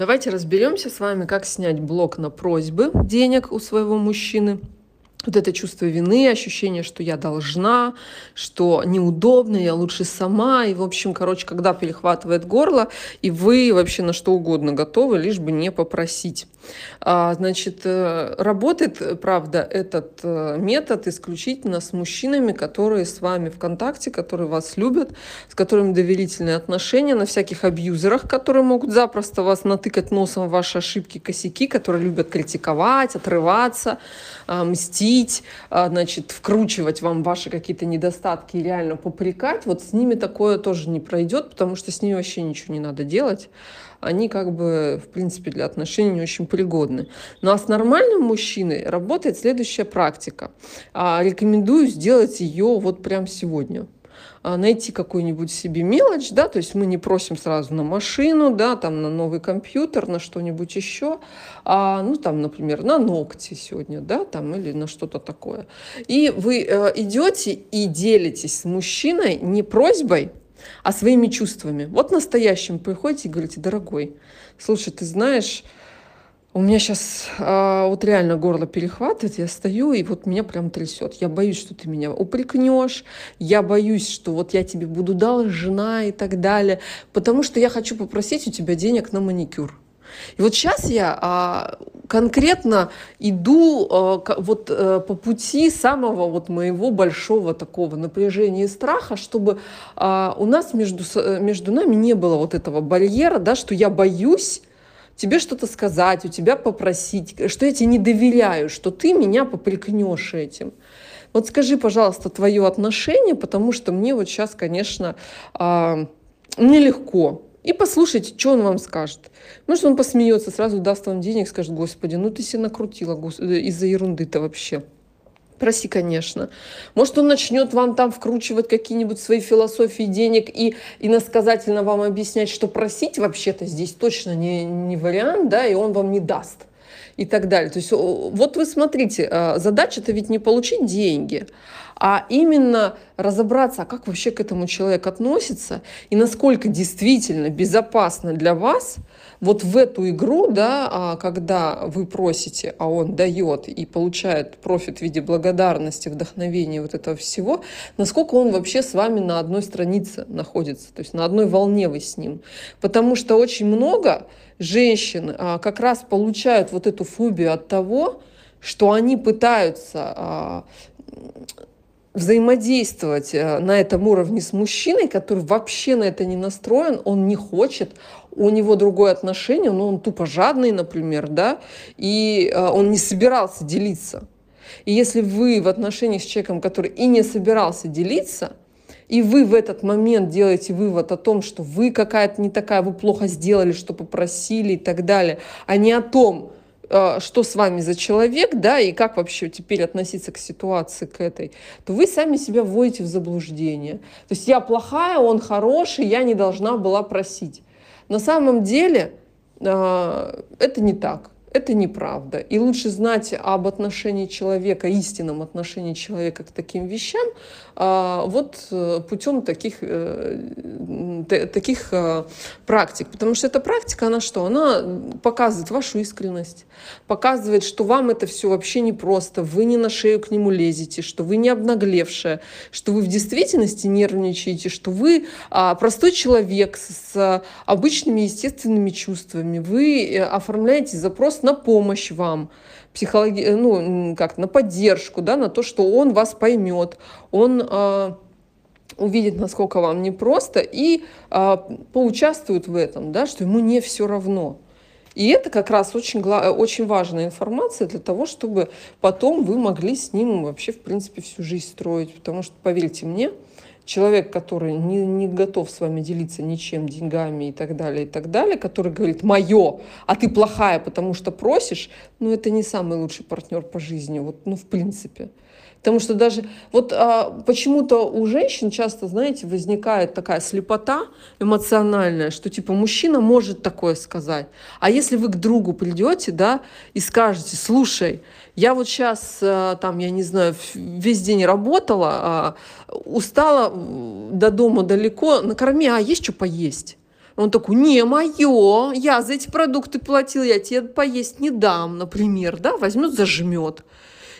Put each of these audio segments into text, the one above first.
Давайте разберемся с вами, как снять блок на просьбы денег у своего мужчины вот это чувство вины, ощущение, что я должна, что неудобно, я лучше сама. И, в общем, короче, когда перехватывает горло, и вы вообще на что угодно готовы, лишь бы не попросить. А, значит, э, работает, правда, этот э, метод исключительно с мужчинами, которые с вами в контакте, которые вас любят, с которыми доверительные отношения, на всяких абьюзерах, которые могут запросто вас натыкать носом в ваши ошибки, косяки, которые любят критиковать, отрываться, а, мстить, а, значит, вкручивать вам ваши какие-то недостатки и реально попрекать. Вот с ними такое тоже не пройдет, потому что с ними вообще ничего не надо делать они как бы, в принципе, для отношений не очень пригодны. Ну а с нормальным мужчиной работает следующая практика. А, рекомендую сделать ее вот прямо сегодня найти какую-нибудь себе мелочь, да, то есть мы не просим сразу на машину, да, там на новый компьютер, на что-нибудь еще, а, ну, там, например, на ногти сегодня, да, там, или на что-то такое. И вы э, идете и делитесь с мужчиной не просьбой, а своими чувствами. Вот настоящим приходите и говорите, дорогой, слушай, ты знаешь, у меня сейчас а, вот реально горло перехватывает, я стою, и вот меня прям трясет. Я боюсь, что ты меня упрекнешь, я боюсь, что вот я тебе буду должна и так далее, потому что я хочу попросить у тебя денег на маникюр. И вот сейчас я а, конкретно иду а, вот а, по пути самого вот моего большого такого напряжения и страха, чтобы а, у нас между, между нами не было вот этого барьера, да, что я боюсь тебе что-то сказать, у тебя попросить, что я тебе не доверяю, что ты меня попрекнешь этим. Вот скажи, пожалуйста, твое отношение, потому что мне вот сейчас, конечно, а, нелегко и послушайте, что он вам скажет. Может, он посмеется, сразу даст вам денег, скажет, господи, ну ты себе накрутила из-за ерунды-то вообще. Проси, конечно. Может, он начнет вам там вкручивать какие-нибудь свои философии денег и иносказательно вам объяснять, что просить вообще-то здесь точно не, не вариант, да, и он вам не даст и так далее. То есть вот вы смотрите, а, задача-то ведь не получить деньги, а именно разобраться, а как вообще к этому человек относится и насколько действительно безопасно для вас вот в эту игру, да, а, когда вы просите, а он дает и получает профит в виде благодарности, вдохновения вот этого всего, насколько он вообще с вами на одной странице находится, то есть на одной волне вы с ним. Потому что очень много женщин а, как раз получают вот эту фобию от того, что они пытаются а, взаимодействовать э, на этом уровне с мужчиной, который вообще на это не настроен, он не хочет, у него другое отношение, но он тупо жадный, например, да, и э, он не собирался делиться. И если вы в отношениях с человеком, который и не собирался делиться, и вы в этот момент делаете вывод о том, что вы какая-то не такая, вы плохо сделали, что попросили и так далее, а не о том, что с вами за человек, да, и как вообще теперь относиться к ситуации, к этой, то вы сами себя вводите в заблуждение. То есть я плохая, он хороший, я не должна была просить. На самом деле э, это не так. Это неправда. И лучше знать об отношении человека, истинном отношении человека к таким вещам, а, вот э, путем таких, э, таких э, практик. Потому что эта практика, она что? Она показывает вашу искренность, показывает, что вам это все вообще не просто, вы не на шею к нему лезете, что вы не обнаглевшая, что вы в действительности нервничаете, что вы а, простой человек с обычными естественными чувствами. Вы оформляете запрос на помощь вам, психологи... ну, как, на поддержку, да, на то, что он вас поймет, он э, увидит, насколько вам непросто, и э, поучаствует в этом, да, что ему не все равно. И это как раз очень, очень важная информация для того, чтобы потом вы могли с ним вообще, в принципе, всю жизнь строить. Потому что, поверьте мне, человек, который не, не готов с вами делиться ничем, деньгами и так далее, и так далее, который говорит «моё», а ты плохая, потому что просишь, ну, это не самый лучший партнер по жизни, вот, ну, в принципе. Потому что даже вот а, почему-то у женщин часто, знаете, возникает такая слепота эмоциональная, что типа мужчина может такое сказать. А если вы к другу придете, да, и скажете, слушай, я вот сейчас а, там, я не знаю, весь день работала, а, устала до дома далеко, накорми, а есть что поесть? Он такой, не, мое, я за эти продукты платил, я тебе поесть не дам, например, да, возьмет, зажмет.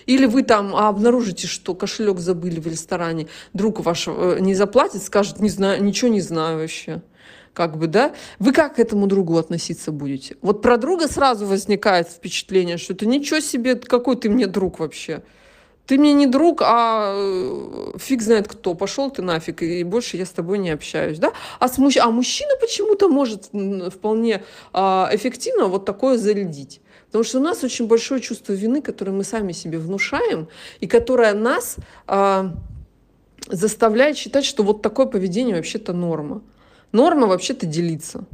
Или вы там обнаружите, что кошелек забыли в ресторане, друг ваш э, не заплатит, скажет, не знаю, ничего не знаю вообще как бы, да, вы как к этому другу относиться будете? Вот про друга сразу возникает впечатление, что это ничего себе, какой ты мне друг вообще. Ты мне не друг, а э, фиг знает кто. Пошел ты нафиг, и больше я с тобой не общаюсь. Да? А, с мужч... а мужчина почему-то может вполне а, эффективно вот такое зарядить. Потому что у нас очень большое чувство вины, которое мы сами себе внушаем, и которое нас а, заставляет считать, что вот такое поведение вообще-то норма. Норма вообще-то делиться.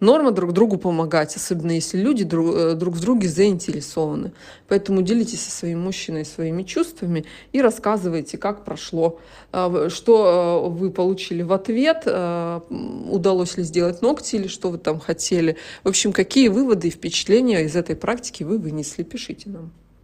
Норма друг другу помогать, особенно если люди друг, э, друг в друге заинтересованы. Поэтому делитесь со своим мужчиной своими чувствами и рассказывайте, как прошло, э, что э, вы получили в ответ, удалось ли сделать ногти или что вы там хотели. В общем, какие выводы и впечатления из этой практики вы вынесли, пишите нам.